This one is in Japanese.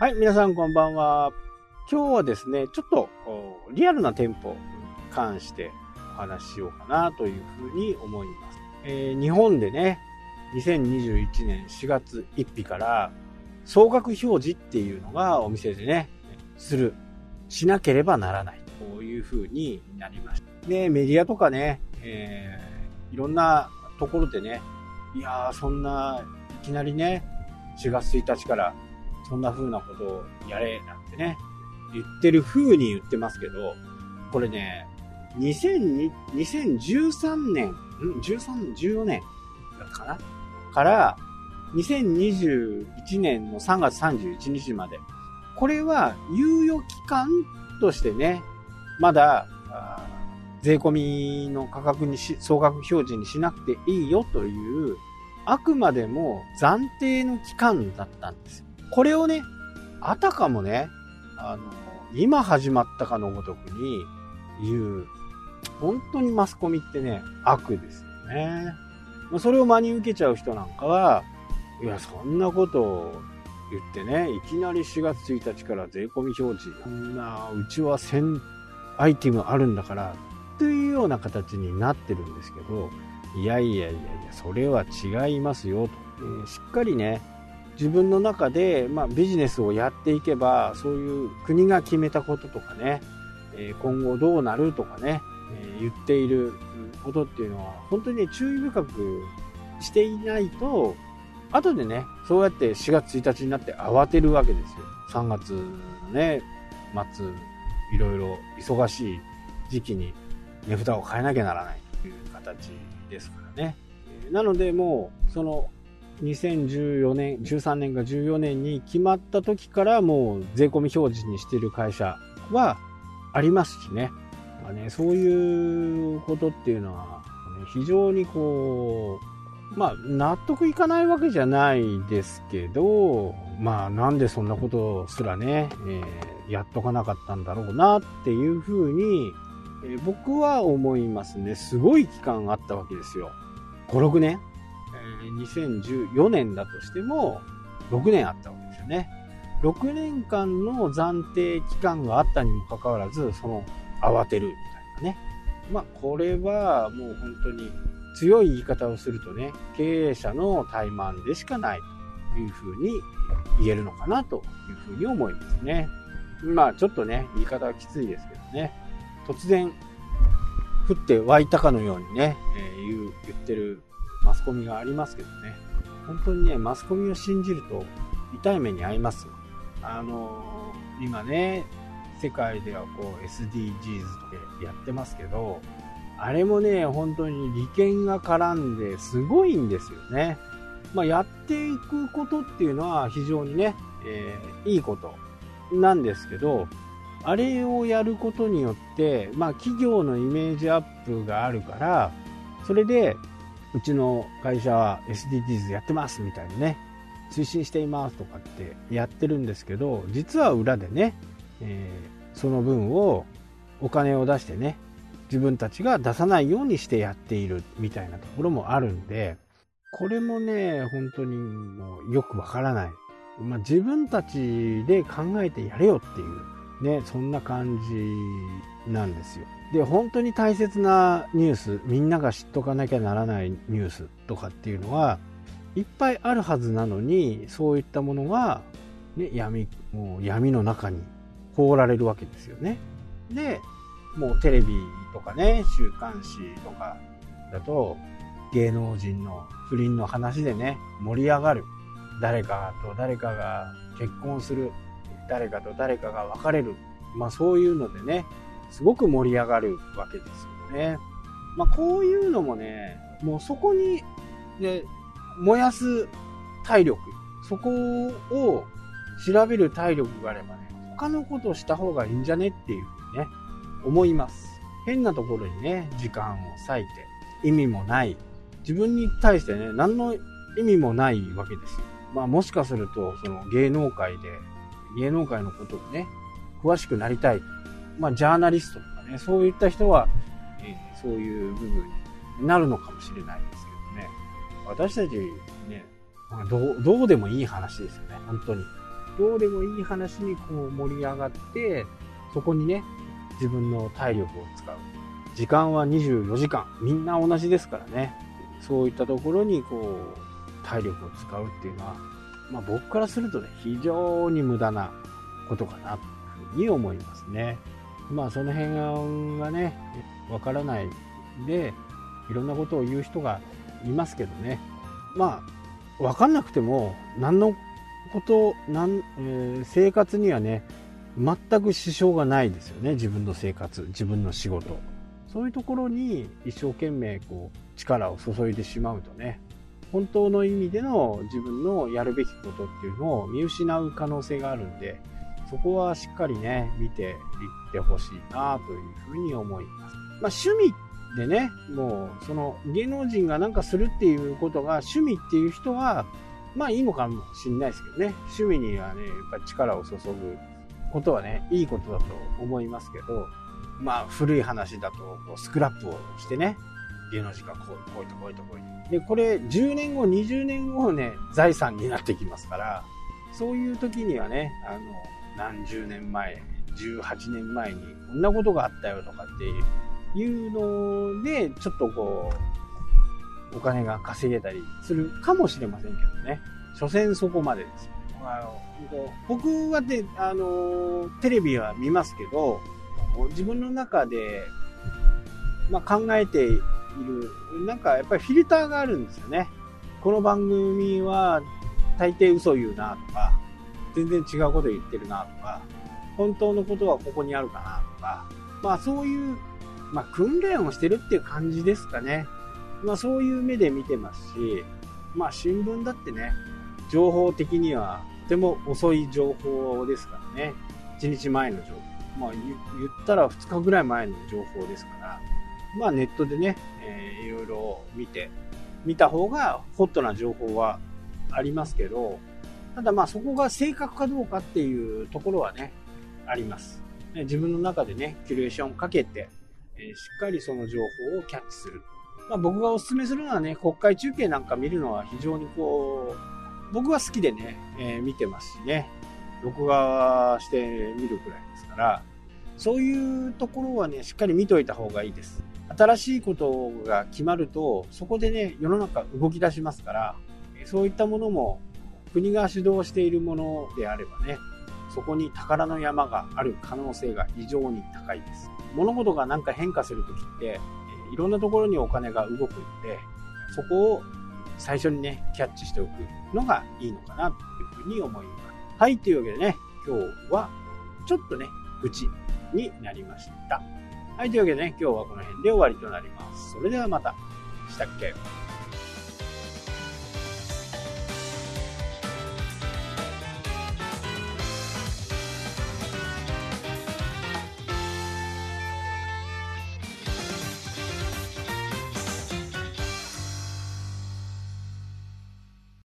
はい、皆さんこんばんは。今日はですね、ちょっとリアルな店舗に関してお話ししようかなというふうに思います。えー、日本でね、2021年4月1日から総額表示っていうのがお店でね、する、しなければならないというふうになりました。で、メディアとかね、えー、いろんなところでね、いやー、そんないきなりね、4月1日からそんな風なことをやれなんてね、言ってる風に言ってますけど、これね、2002 2013年、ん ?13、14年だったかな？から、2021年の3月31日まで。これは猶予期間としてね、まだ、税込みの価格にし、総額表示にしなくていいよという、あくまでも暫定の期間だったんですよ。これをね、あたかもね、あの、今始まったかのごとくに言う、本当にマスコミってね、悪ですよね。それを真に受けちゃう人なんかは、いや、そんなことを言ってね、いきなり4月1日から税込み表示、そんな、うちは1000アイテムあるんだから、というような形になってるんですけど、いやいやいやいや、それは違いますよと。えー、しっかりね、自分の中で、まあ、ビジネスをやっていけばそういう国が決めたこととかね、今後どうなるとかね、言っていることっていうのは本当にね注意深くしていないと後でねそうやって4月1日になって慌てるわけですよ。3月のね末いろいろ忙しい時期に値札を変えなきゃならないという形ですからね。なのでもうその2014年、13年か14年に決まった時からもう税込み表示にしてる会社はありますしね。まあ、ねそういうことっていうのは、ね、非常にこう、まあ納得いかないわけじゃないですけど、まあなんでそんなことすらね、えー、やっとかなかったんだろうなっていうふうに、えー、僕は思いますね。すごい期間あったわけですよ。5、6年2014年だとしても、6年あったわけですよね。6年間の暫定期間があったにもかかわらず、その慌てるみたいなね。まあ、これはもう本当に強い言い方をするとね、経営者の怠慢でしかないというふうに言えるのかなというふうに思いますね。まあ、ちょっとね、言い方はきついですけどね。突然、降って湧いたかのようにね、えー、言う、言ってるマスコミがありますけどね。本当にね、マスコミを信じると痛い目に遭います。あのー、今ね、世界ではこう SDGs とかやってますけど、あれもね、本当に利権が絡んですごいんですよね。まあ、やっていくことっていうのは非常にね、えー、いいことなんですけど、あれをやることによって、まあ、企業のイメージアップがあるから、それでうちの会社は SDGs やってますみたいにね、推進していますとかってやってるんですけど、実は裏でね、えー、その分をお金を出してね、自分たちが出さないようにしてやっているみたいなところもあるんで、これもね、本当にもうよくわからない。まあ、自分たちで考えてやれよっていう、ね、そんな感じなんですよ。で本当に大切なニュースみんなが知っとかなきゃならないニュースとかっていうのはいっぱいあるはずなのにそういったものが、ね、闇もう闇の中に放られるわけですよね。でもうテレビとかね週刊誌とかだと芸能人の不倫の話でね盛り上がる誰かと誰かが結婚する誰かと誰かが別れるまあそういうのでねすごく盛り上がるわけですよね。まあ、こういうのもね、もうそこに、ね、燃やす体力、そこを調べる体力があればね、他のことをした方がいいんじゃねっていうふうにね、思います。変なところにね、時間を割いて、意味もない。自分に対してね、何の意味もないわけですよ。まあもしかすると、その芸能界で、芸能界のことをね、詳しくなりたいまあ、ジャーナリストとかね、そういった人は、えー、そういう部分になるのかもしれないですけどね。私たちね、どう、どうでもいい話ですよね、本当に。どうでもいい話にこう盛り上がって、そこにね、自分の体力を使う。時間は24時間。みんな同じですからね。そういったところにこう、体力を使うっていうのは、まあ僕からするとね、非常に無駄なことかな、というふうに思いますね。まあその辺がね、わからないで、いろんなことを言う人がいますけどね。まあ、わかんなくても、何のこと、なん、えー、生活にはね、全く支障がないですよね。自分の生活、自分の仕事。そういうところに一生懸命こう力を注いでしまうとね、本当の意味での自分のやるべきことっていうのを見失う可能性があるんで、そこはしっかりね、見ていってほしいなというふうに思います。まあ趣味でね、もうその芸能人がなんかするっていうことが趣味っていう人は、まあいいのかもしれないですけどね、趣味にはね、やっぱり力を注ぐことはね、いいことだと思いますけど、まあ古い話だとこうスクラップをしてね、芸能人がこう、こういとこういとこういで、これ10年後、20年後ね、財産になってきますから、そういう時にはね、あの、何十年前、18年前にこんなことがあったよとかっていうので、ちょっとこう、お金が稼げたりするかもしれませんけどね。所詮そこまでです。あの僕はね、あの、テレビは見ますけど、自分の中で、まあ、考えている、なんかやっぱりフィルターがあるんですよね。この番組は大抵嘘言うなとか、全然違うこと言ってるなとか、本当のことはここにあるかなとか、まあそういう、まあ訓練をしてるっていう感じですかね。まあそういう目で見てますし、まあ新聞だってね、情報的にはとても遅い情報ですからね。1日前の情報。まあ言ったら2日ぐらい前の情報ですから、まあネットでね、えー、いろいろ見て、見た方がホットな情報はありますけど、ただまあそこが正確かどうかっていうところはね、あります。自分の中でね、キュレーションかけて、えー、しっかりその情報をキャッチする。まあ、僕がお勧めするのはね、国会中継なんか見るのは非常にこう、僕は好きでね、えー、見てますしね、録画して見るくらいですから、そういうところはね、しっかり見といた方がいいです。新しいことが決まると、そこでね、世の中動き出しますから、そういったものも国が主導しているものであればね、そこに宝の山がある可能性が非常に高いです。物事がなんか変化するときって、いろんなところにお金が動くので、そこを最初にね、キャッチしておくのがいいのかなというふうに思います。はい、というわけでね、今日はちょっとね、愚痴になりました。はい、というわけでね、今日はこの辺で終わりとなります。それではまた。したっけ